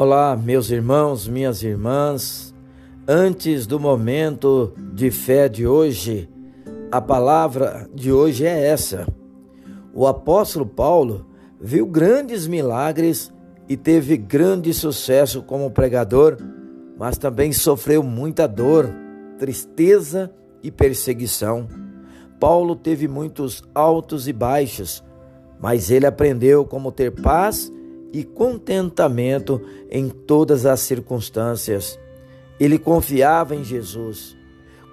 Olá, meus irmãos, minhas irmãs. Antes do momento de fé de hoje, a palavra de hoje é essa. O apóstolo Paulo viu grandes milagres e teve grande sucesso como pregador, mas também sofreu muita dor, tristeza e perseguição. Paulo teve muitos altos e baixos, mas ele aprendeu como ter paz e contentamento em todas as circunstâncias. Ele confiava em Jesus.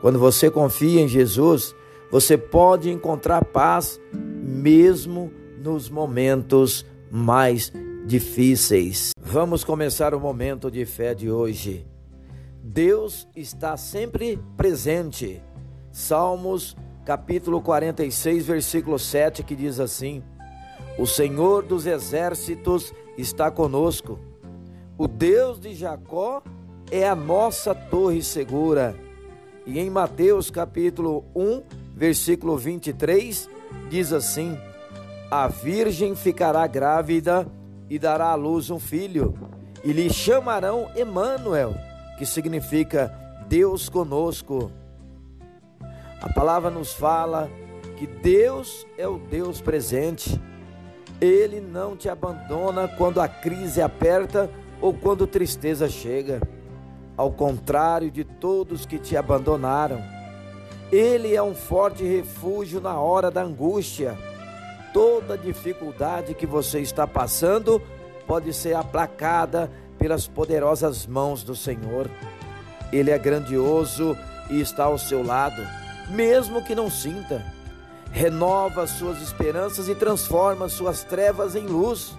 Quando você confia em Jesus, você pode encontrar paz mesmo nos momentos mais difíceis. Vamos começar o momento de fé de hoje. Deus está sempre presente. Salmos capítulo 46, versículo 7, que diz assim: O Senhor dos exércitos está conosco. O Deus de Jacó é a nossa torre segura. E em Mateus capítulo 1, versículo 23, diz assim: A virgem ficará grávida e dará à luz um filho, e lhe chamarão Emanuel, que significa Deus conosco. A palavra nos fala que Deus é o Deus presente ele não te abandona quando a crise aperta ou quando tristeza chega. Ao contrário de todos que te abandonaram, Ele é um forte refúgio na hora da angústia. Toda dificuldade que você está passando pode ser aplacada pelas poderosas mãos do Senhor. Ele é grandioso e está ao seu lado, mesmo que não sinta renova suas esperanças e transforma suas trevas em luz.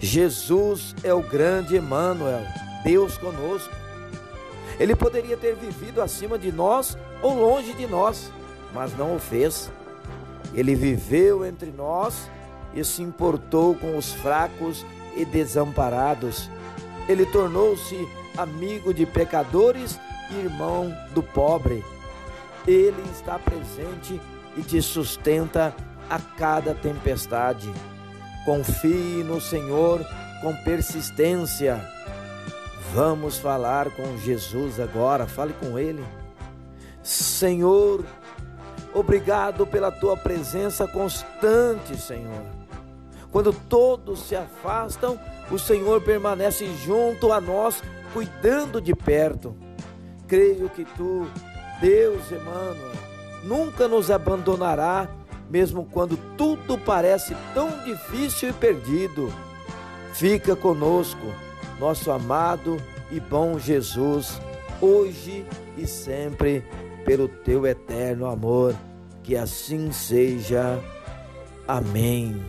Jesus é o grande Emmanuel, Deus conosco. Ele poderia ter vivido acima de nós ou longe de nós, mas não o fez. Ele viveu entre nós e se importou com os fracos e desamparados. Ele tornou-se amigo de pecadores e irmão do pobre. Ele está presente e te sustenta a cada tempestade. Confie no Senhor com persistência. Vamos falar com Jesus agora, fale com Ele. Senhor, obrigado pela tua presença constante, Senhor. Quando todos se afastam, o Senhor permanece junto a nós, cuidando de perto. Creio que tu Deus, Emmanuel, nunca nos abandonará, mesmo quando tudo parece tão difícil e perdido. Fica conosco, nosso amado e bom Jesus, hoje e sempre, pelo teu eterno amor. Que assim seja. Amém.